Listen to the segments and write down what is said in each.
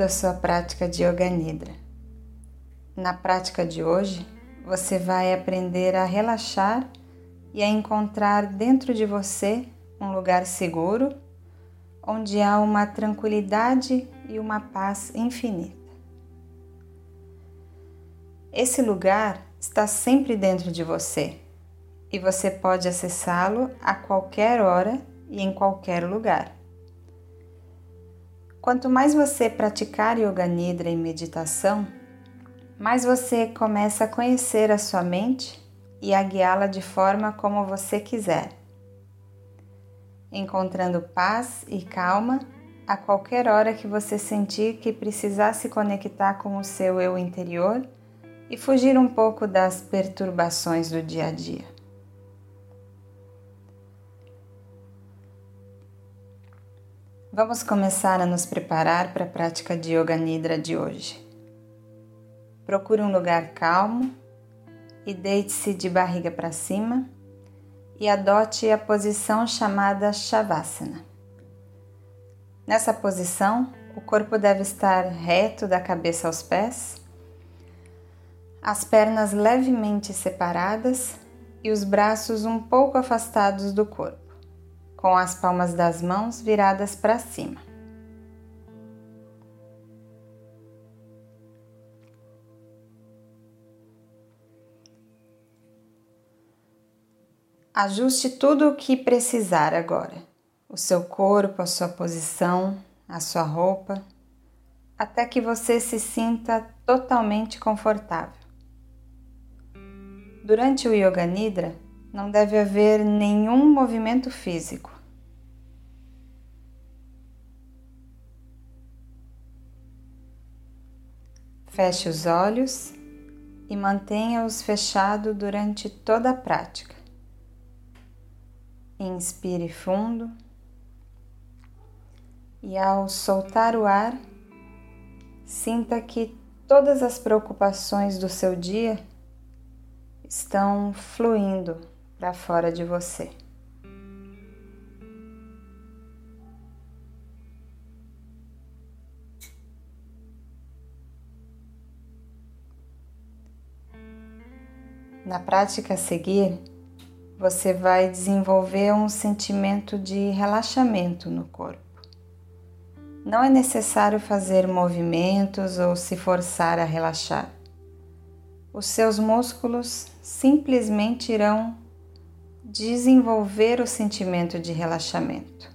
À sua prática de Yoga Nidra. Na prática de hoje, você vai aprender a relaxar e a encontrar dentro de você um lugar seguro, onde há uma tranquilidade e uma paz infinita. Esse lugar está sempre dentro de você e você pode acessá-lo a qualquer hora e em qualquer lugar. Quanto mais você praticar Yoga Nidra e meditação, mais você começa a conhecer a sua mente e a guiá-la de forma como você quiser, encontrando paz e calma a qualquer hora que você sentir que precisar se conectar com o seu eu interior e fugir um pouco das perturbações do dia a dia. Vamos começar a nos preparar para a prática de Yoga Nidra de hoje. Procure um lugar calmo e deite-se de barriga para cima e adote a posição chamada Shavasana. Nessa posição, o corpo deve estar reto da cabeça aos pés, as pernas levemente separadas e os braços um pouco afastados do corpo com as palmas das mãos viradas para cima. Ajuste tudo o que precisar agora: o seu corpo, a sua posição, a sua roupa, até que você se sinta totalmente confortável. Durante o Yoga Nidra, não deve haver nenhum movimento físico. Feche os olhos e mantenha-os fechados durante toda a prática. Inspire fundo e, ao soltar o ar, sinta que todas as preocupações do seu dia estão fluindo para fora de você. Na prática a seguir, você vai desenvolver um sentimento de relaxamento no corpo. Não é necessário fazer movimentos ou se forçar a relaxar. Os seus músculos simplesmente irão desenvolver o sentimento de relaxamento.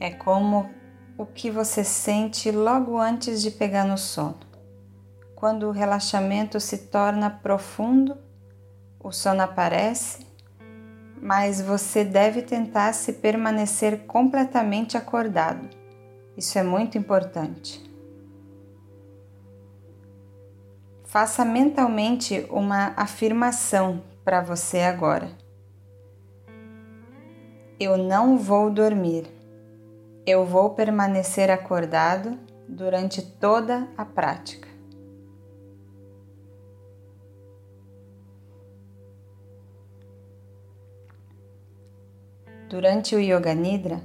É como o que você sente logo antes de pegar no sono. Quando o relaxamento se torna profundo, o sono aparece, mas você deve tentar se permanecer completamente acordado. Isso é muito importante. Faça mentalmente uma afirmação para você agora. Eu não vou dormir. Eu vou permanecer acordado durante toda a prática. Durante o Yoga Nidra,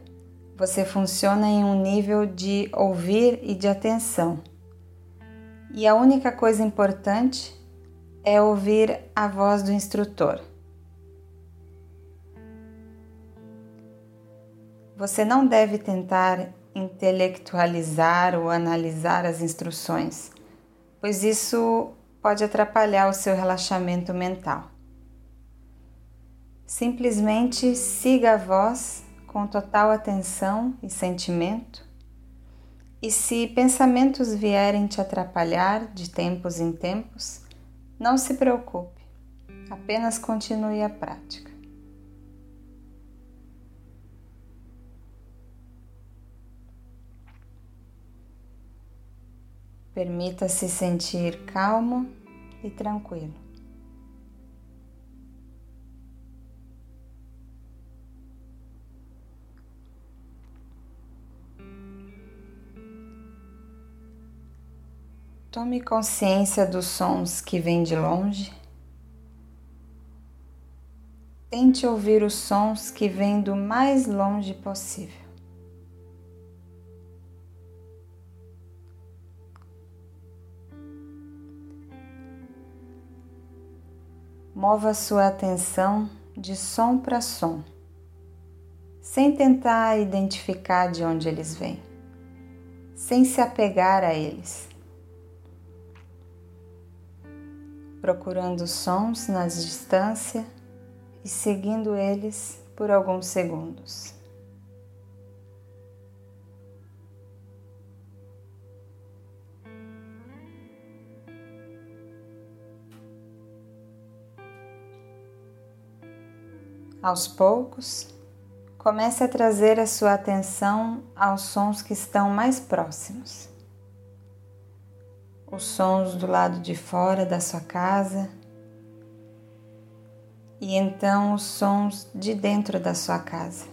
você funciona em um nível de ouvir e de atenção. E a única coisa importante é ouvir a voz do instrutor. Você não deve tentar intelectualizar ou analisar as instruções, pois isso pode atrapalhar o seu relaxamento mental. Simplesmente siga a voz com total atenção e sentimento e se pensamentos vierem te atrapalhar de tempos em tempos, não se preocupe, apenas continue a prática. Permita-se sentir calmo e tranquilo. Tome consciência dos sons que vêm de longe tente ouvir os sons que vêm do mais longe possível. Mova sua atenção de som para som, sem tentar identificar de onde eles vêm, sem se apegar a eles. Procurando sons na distância e seguindo eles por alguns segundos. Aos poucos, comece a trazer a sua atenção aos sons que estão mais próximos. Os sons do lado de fora da sua casa e então os sons de dentro da sua casa.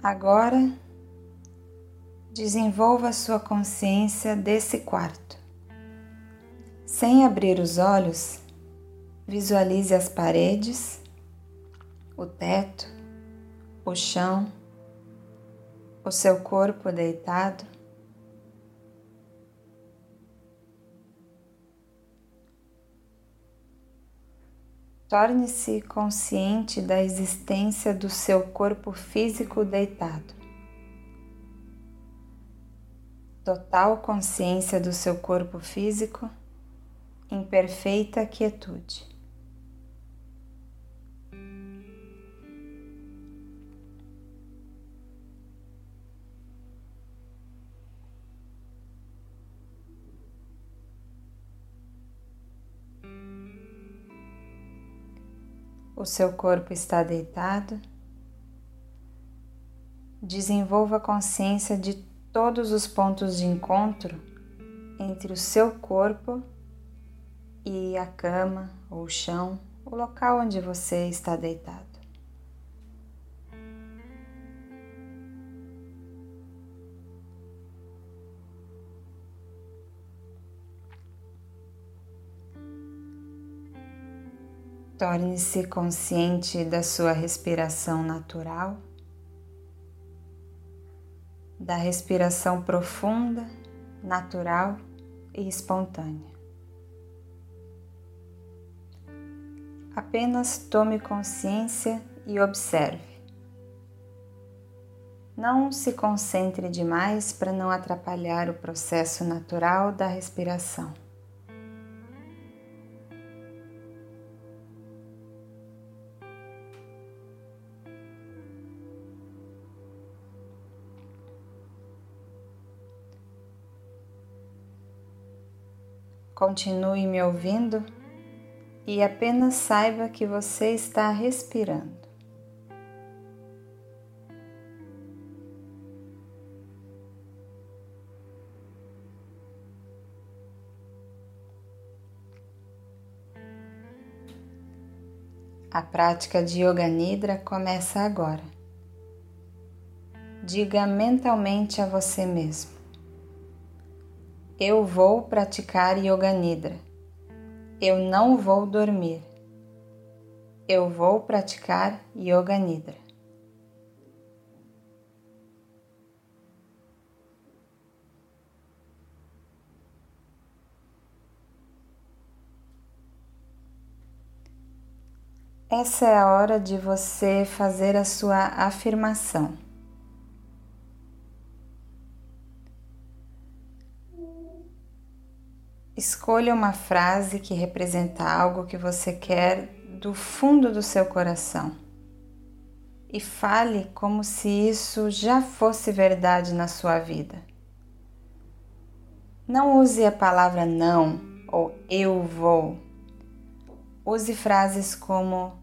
Agora, desenvolva sua consciência desse quarto. Sem abrir os olhos, visualize as paredes, o teto, o chão, o seu corpo deitado. Torne-se consciente da existência do seu corpo físico deitado total consciência do seu corpo físico em perfeita quietude. O seu corpo está deitado. Desenvolva consciência de todos os pontos de encontro entre o seu corpo e a cama ou o chão, o local onde você está deitado. Torne-se consciente da sua respiração natural da respiração profunda, natural e espontânea. Apenas tome consciência e observe. Não se concentre demais para não atrapalhar o processo natural da respiração. Continue me ouvindo e apenas saiba que você está respirando. A prática de Yoga Nidra começa agora. Diga mentalmente a você mesmo: eu vou praticar Yoga Nidra. Eu não vou dormir. Eu vou praticar Yoga Nidra. Essa é a hora de você fazer a sua afirmação. Escolha uma frase que representa algo que você quer do fundo do seu coração e fale como se isso já fosse verdade na sua vida. Não use a palavra não ou eu vou. Use frases como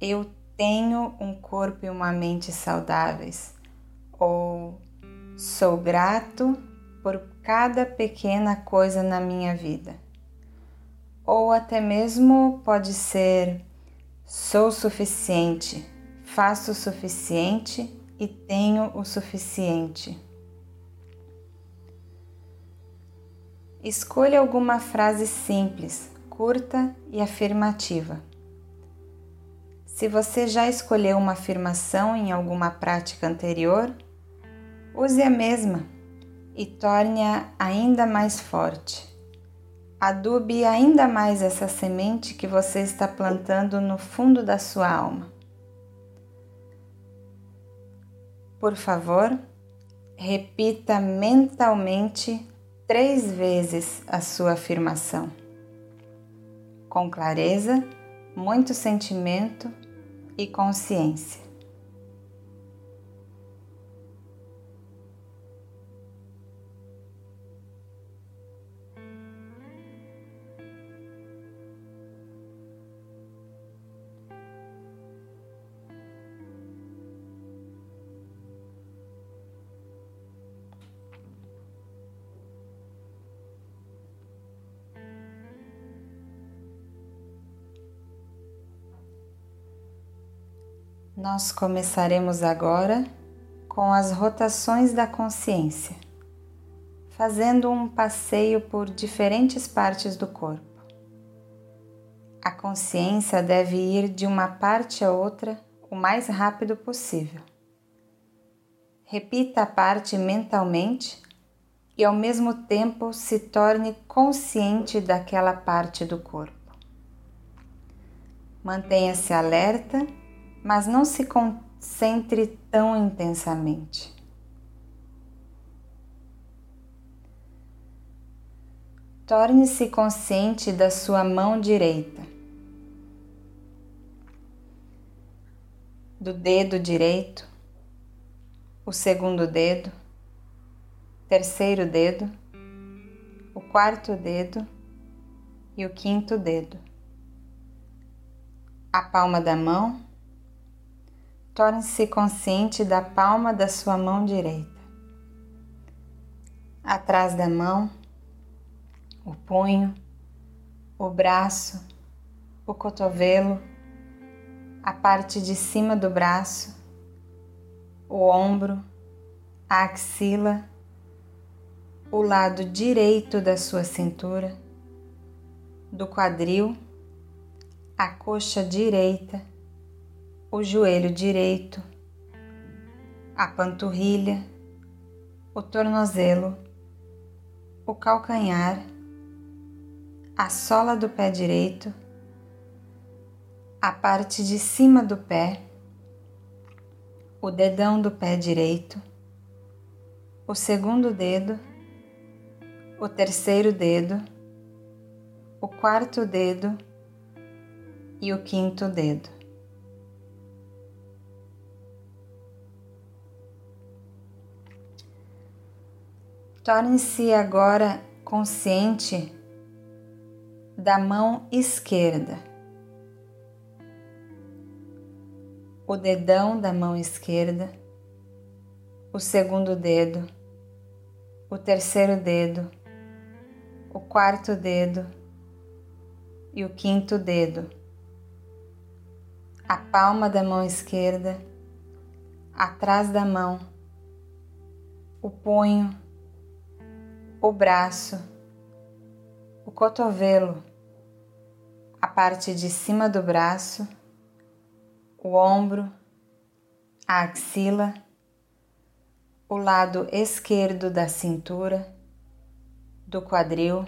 eu tenho um corpo e uma mente saudáveis ou sou grato por cada pequena coisa na minha vida. Ou até mesmo pode ser: sou suficiente, faço o suficiente e tenho o suficiente. Escolha alguma frase simples, curta e afirmativa. Se você já escolheu uma afirmação em alguma prática anterior, use a mesma e torne-a ainda mais forte. Adube ainda mais essa semente que você está plantando no fundo da sua alma. Por favor, repita mentalmente três vezes a sua afirmação. Com clareza, muito sentimento e consciência. Nós começaremos agora com as rotações da consciência, fazendo um passeio por diferentes partes do corpo. A consciência deve ir de uma parte a outra o mais rápido possível. Repita a parte mentalmente e ao mesmo tempo se torne consciente daquela parte do corpo. Mantenha-se alerta mas não se concentre tão intensamente. Torne-se consciente da sua mão direita, do dedo direito, o segundo dedo, terceiro dedo, o quarto dedo e o quinto dedo, a palma da mão Torne-se consciente da palma da sua mão direita. Atrás da mão, o punho, o braço, o cotovelo, a parte de cima do braço, o ombro, a axila, o lado direito da sua cintura, do quadril, a coxa direita o joelho direito, a panturrilha, o tornozelo, o calcanhar, a sola do pé direito, a parte de cima do pé, o dedão do pé direito, o segundo dedo, o terceiro dedo, o quarto dedo e o quinto dedo. Torne-se agora consciente da mão esquerda, o dedão da mão esquerda, o segundo dedo, o terceiro dedo, o quarto dedo. E o quinto dedo, a palma da mão esquerda, atrás da mão, o punho o braço, o cotovelo, a parte de cima do braço, o ombro, a axila, o lado esquerdo da cintura, do quadril,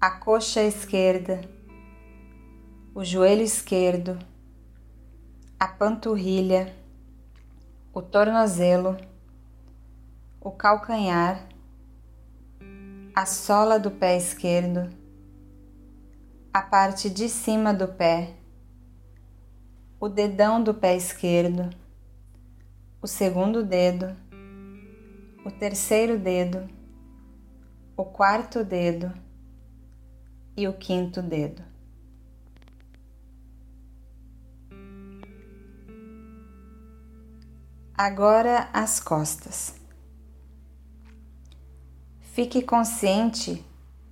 a coxa esquerda, o joelho esquerdo, a panturrilha, o tornozelo, o calcanhar a sola do pé esquerdo, a parte de cima do pé, o dedão do pé esquerdo, o segundo dedo, o terceiro dedo, o quarto dedo. E o quinto dedo. Agora as costas. Fique consciente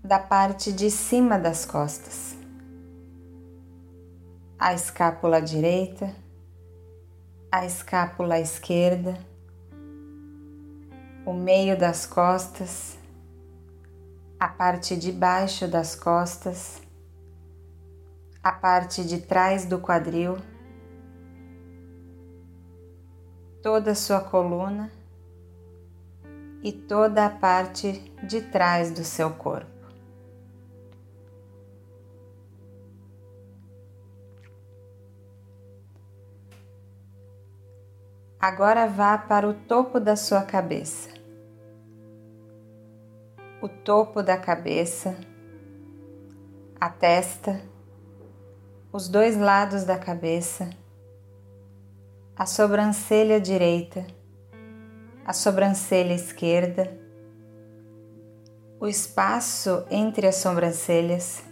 da parte de cima das costas, a escápula direita, a escápula esquerda, o meio das costas, a parte de baixo das costas, a parte de trás do quadril, toda a sua coluna e toda a parte de trás do seu corpo. Agora vá para o topo da sua cabeça. O topo da cabeça, a testa, os dois lados da cabeça, a sobrancelha direita, a sobrancelha esquerda, o espaço entre as sobrancelhas,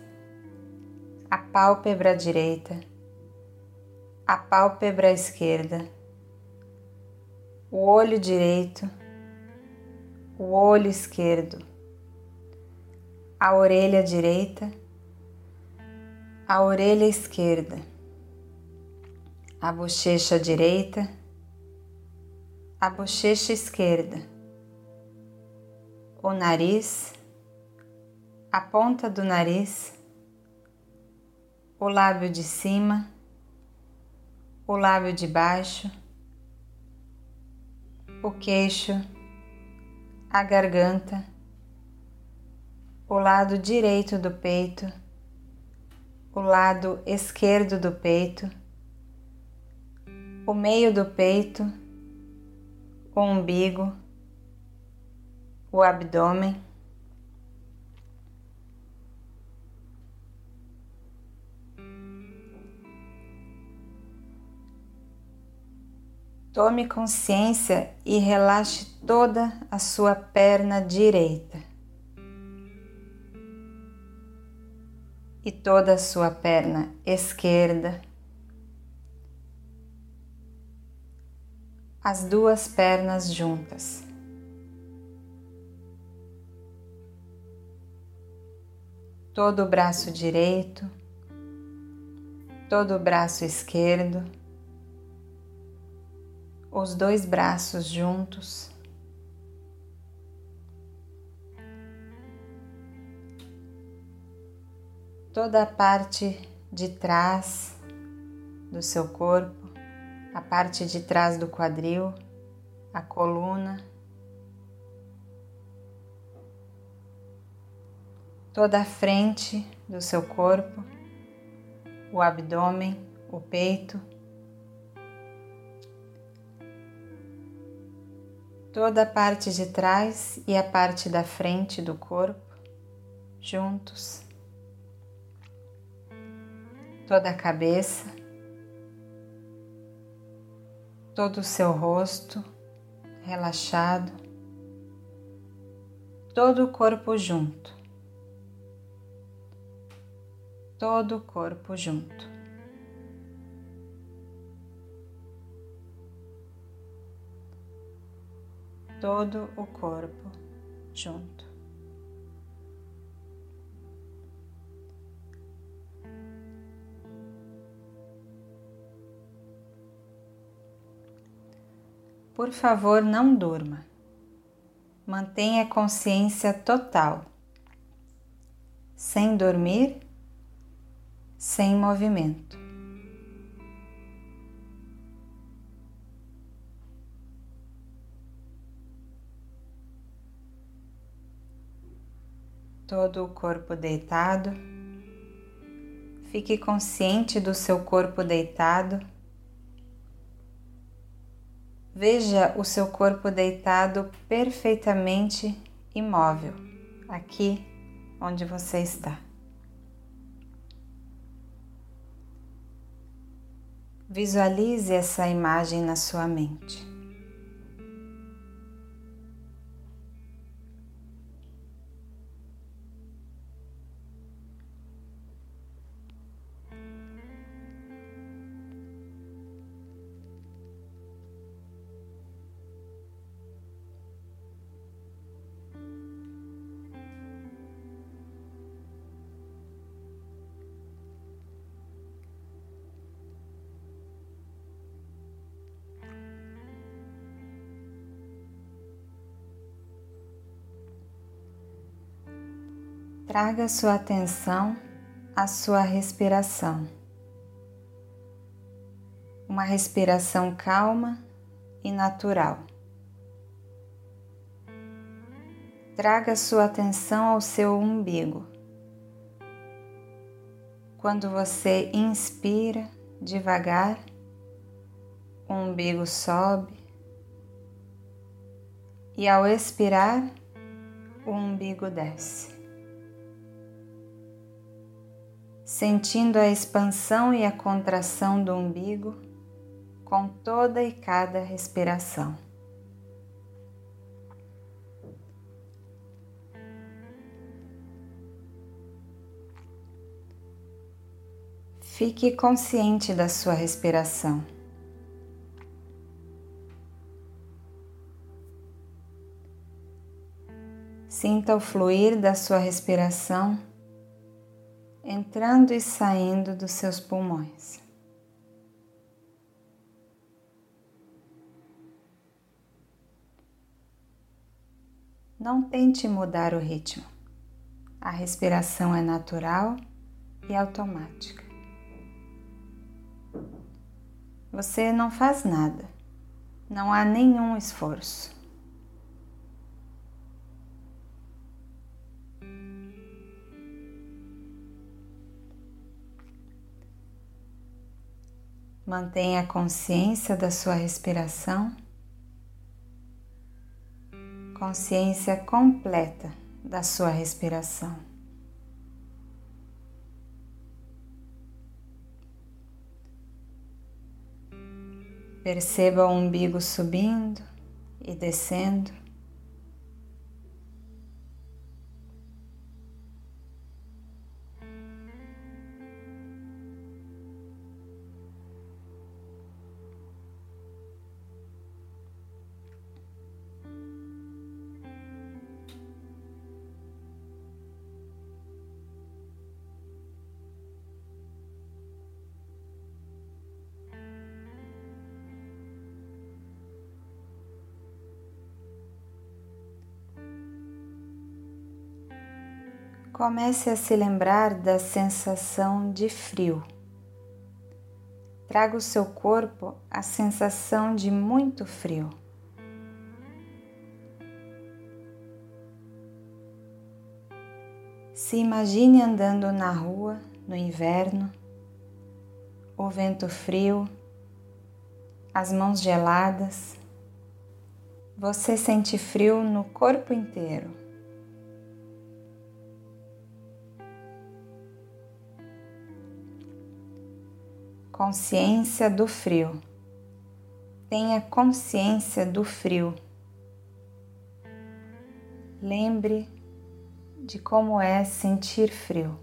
a pálpebra direita, a pálpebra esquerda o olho direito, o olho esquerdo, a orelha direita, a orelha esquerda, a bochecha direita, a bochecha esquerda, o nariz, a ponta do nariz, o lábio de cima, o lábio de baixo o queixo, a garganta, o lado direito do peito, o lado esquerdo do peito, o meio do peito, o umbigo, o abdômen. Tome consciência e relaxe toda a sua perna direita e toda a sua perna esquerda, as duas pernas juntas. Todo o braço direito, todo o braço esquerdo os dois braços juntos. Toda a parte de trás do seu corpo, a parte de trás do quadril, a coluna, toda a frente do seu corpo, o abdômen, o peito. Toda a parte de trás e a parte da frente do corpo juntos, toda a cabeça, todo o seu rosto relaxado, todo o corpo junto, todo o corpo junto. todo o corpo junto. Por favor, não durma. Mantenha a consciência total, sem dormir, sem movimento. todo o corpo deitado. Fique consciente do seu corpo deitado. Veja o seu corpo deitado perfeitamente imóvel, aqui onde você está. Visualize essa imagem na sua mente. Traga sua atenção à sua respiração. Uma respiração calma e natural. Traga sua atenção ao seu umbigo. Quando você inspira devagar, o umbigo sobe e ao expirar, o umbigo desce. Sentindo a expansão e a contração do umbigo com toda e cada respiração. Fique consciente da sua respiração. Sinta o fluir da sua respiração entrando e saindo dos seus pulmões. Não tente mudar o ritmo. A respiração é natural e automática. Você não faz nada, não há nenhum esforço. Mantenha a consciência da sua respiração, consciência completa da sua respiração. Perceba o umbigo subindo e descendo. Comece a se lembrar da sensação de frio. Traga o seu corpo a sensação de muito frio. Se imagine andando na rua no inverno, o vento frio, as mãos geladas. Você sente frio no corpo inteiro. Consciência do frio. Tenha consciência do frio. Lembre de como é sentir frio.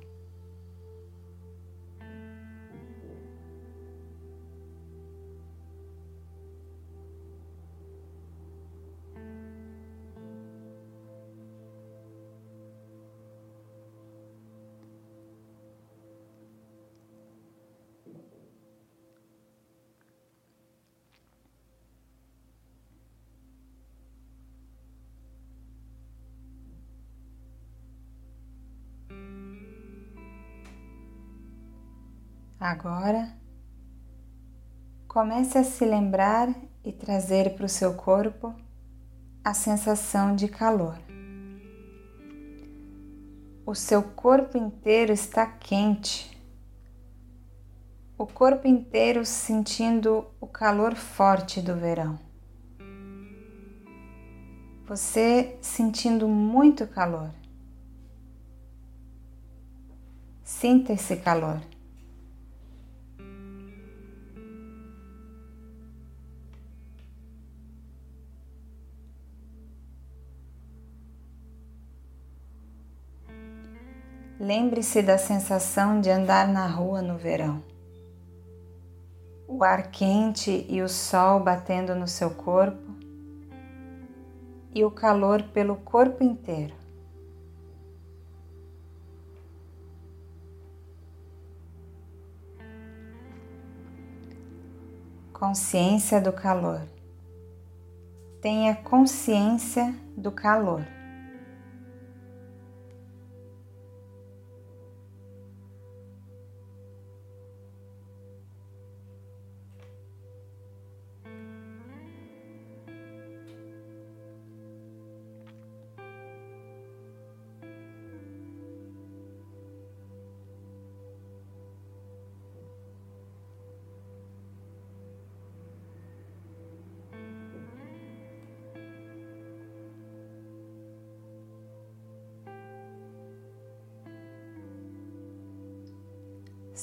Agora, comece a se lembrar e trazer para o seu corpo a sensação de calor. O seu corpo inteiro está quente, o corpo inteiro sentindo o calor forte do verão. Você sentindo muito calor. Sinta esse calor. Lembre-se da sensação de andar na rua no verão. O ar quente e o sol batendo no seu corpo e o calor pelo corpo inteiro. Consciência do calor. Tenha consciência do calor.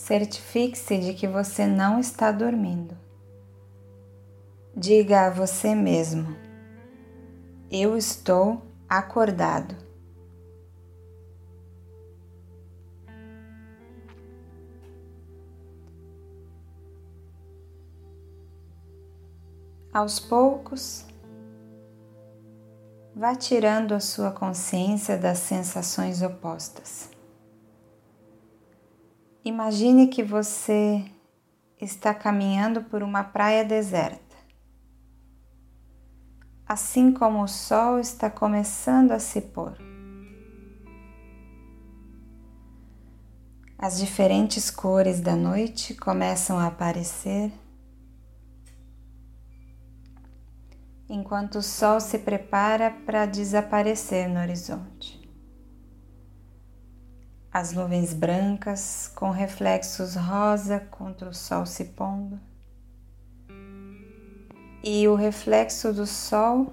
Certifique-se de que você não está dormindo. Diga a você mesmo: Eu estou acordado. Aos poucos, vá tirando a sua consciência das sensações opostas. Imagine que você está caminhando por uma praia deserta. Assim como o sol está começando a se pôr. As diferentes cores da noite começam a aparecer enquanto o sol se prepara para desaparecer no horizonte. As nuvens brancas com reflexos rosa contra o sol se pondo, e o reflexo do sol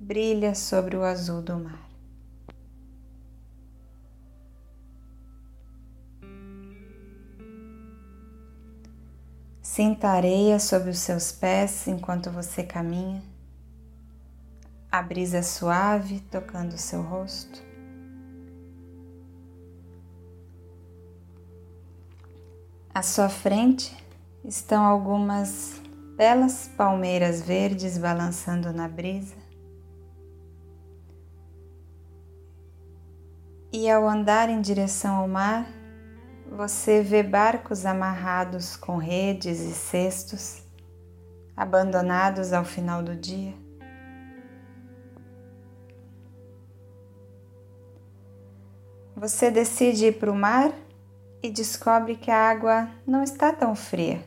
brilha sobre o azul do mar. Sinta areia sob os seus pés enquanto você caminha a brisa suave tocando seu rosto. À sua frente estão algumas belas palmeiras verdes balançando na brisa. E ao andar em direção ao mar, você vê barcos amarrados com redes e cestos, abandonados ao final do dia. Você decide ir para o mar e descobre que a água não está tão fria.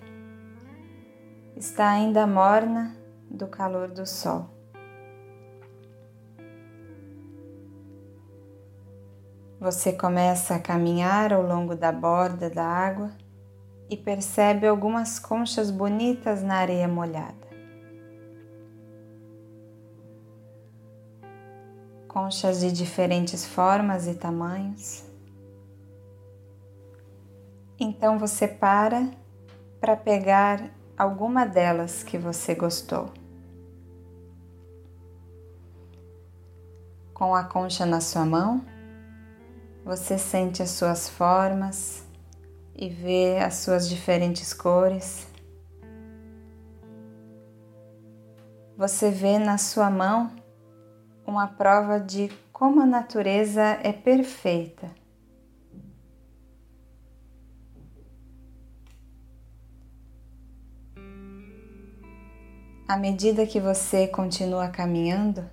Está ainda morna do calor do sol. Você começa a caminhar ao longo da borda da água e percebe algumas conchas bonitas na areia molhada. conchas de diferentes formas e tamanhos. Então você para para pegar alguma delas que você gostou. Com a concha na sua mão, você sente as suas formas e vê as suas diferentes cores. Você vê na sua mão uma prova de como a natureza é perfeita. À medida que você continua caminhando,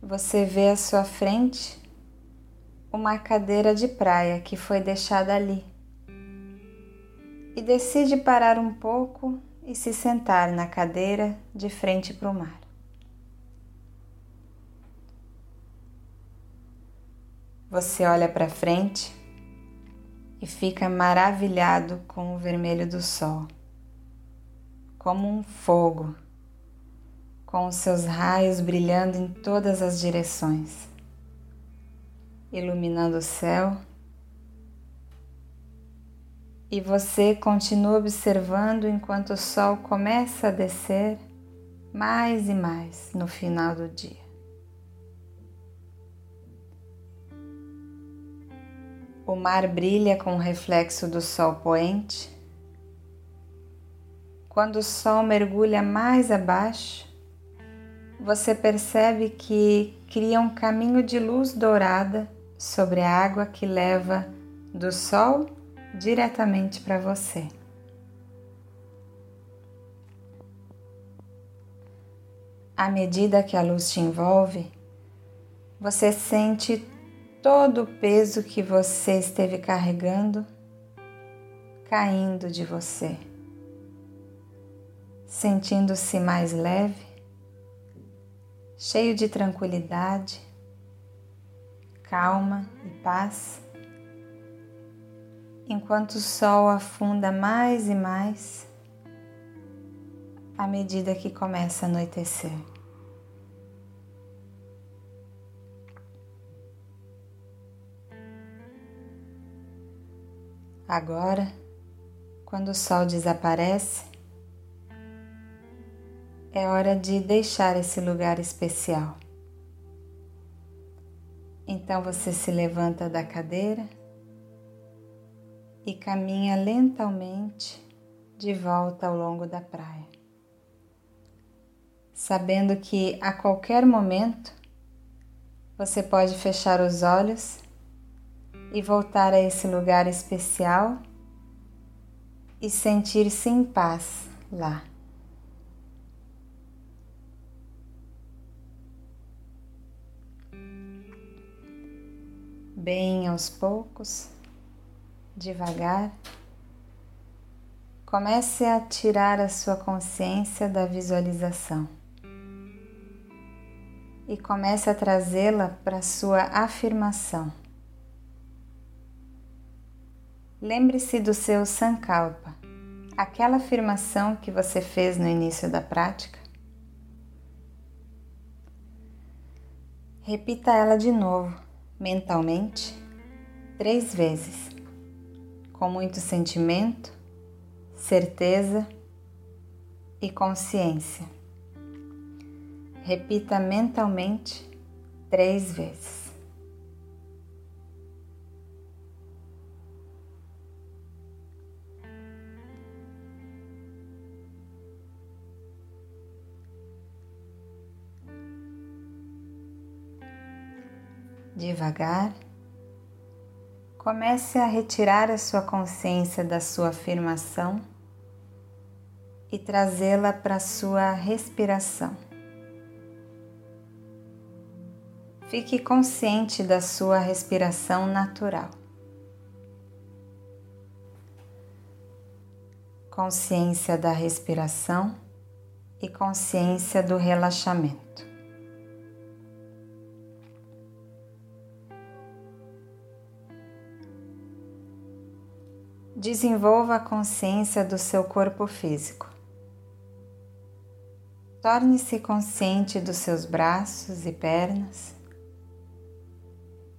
você vê à sua frente uma cadeira de praia que foi deixada ali e decide parar um pouco e se sentar na cadeira de frente para o mar. Você olha para frente e fica maravilhado com o vermelho do sol, como um fogo, com os seus raios brilhando em todas as direções, iluminando o céu. E você continua observando enquanto o sol começa a descer mais e mais no final do dia. O mar brilha com o reflexo do sol poente. Quando o sol mergulha mais abaixo, você percebe que cria um caminho de luz dourada sobre a água que leva do sol diretamente para você. À medida que a luz te envolve, você sente todo o peso que você esteve carregando caindo de você, sentindo-se mais leve, cheio de tranquilidade, calma e paz, enquanto o sol afunda mais e mais à medida que começa a anoitecer. Agora, quando o sol desaparece, é hora de deixar esse lugar especial. Então você se levanta da cadeira e caminha lentamente de volta ao longo da praia, sabendo que a qualquer momento você pode fechar os olhos e voltar a esse lugar especial e sentir-se em paz lá. Bem aos poucos, devagar, comece a tirar a sua consciência da visualização e comece a trazê-la para sua afirmação. Lembre-se do seu Sankalpa, aquela afirmação que você fez no início da prática. Repita ela de novo, mentalmente, três vezes, com muito sentimento, certeza e consciência. Repita mentalmente três vezes. Devagar, comece a retirar a sua consciência da sua afirmação e trazê-la para a sua respiração. Fique consciente da sua respiração natural. Consciência da respiração e consciência do relaxamento. Desenvolva a consciência do seu corpo físico. Torne-se consciente dos seus braços e pernas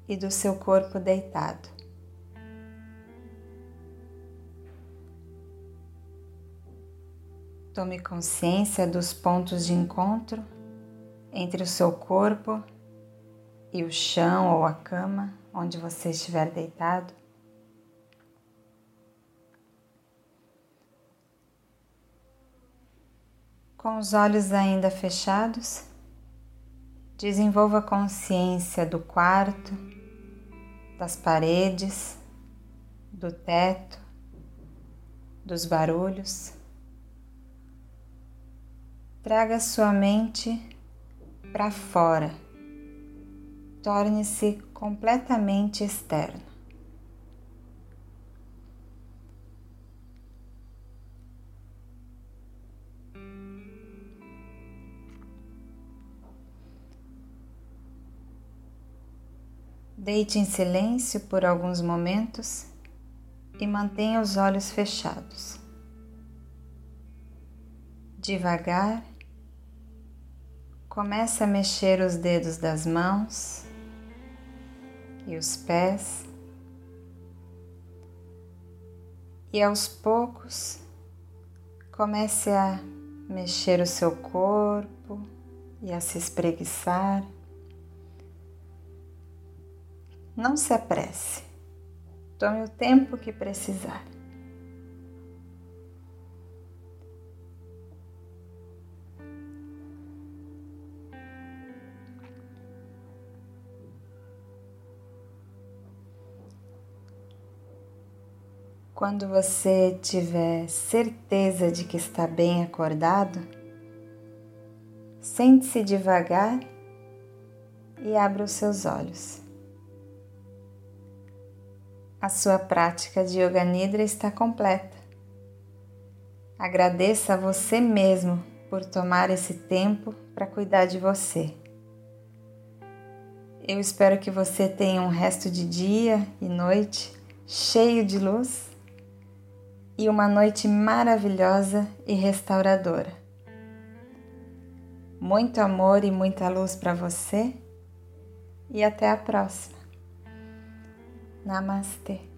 e do seu corpo deitado. Tome consciência dos pontos de encontro entre o seu corpo e o chão ou a cama onde você estiver deitado. Com os olhos ainda fechados, desenvolva consciência do quarto, das paredes, do teto, dos barulhos. Traga sua mente para fora, torne-se completamente externo. Deite em silêncio por alguns momentos e mantenha os olhos fechados. Devagar, comece a mexer os dedos das mãos e os pés, e aos poucos comece a mexer o seu corpo e a se espreguiçar. Não se apresse. Tome o tempo que precisar. Quando você tiver certeza de que está bem acordado, sente-se devagar e abra os seus olhos. A sua prática de Yoga Nidra está completa. Agradeça a você mesmo por tomar esse tempo para cuidar de você. Eu espero que você tenha um resto de dia e noite cheio de luz e uma noite maravilhosa e restauradora. Muito amor e muita luz para você e até a próxima. Namaste.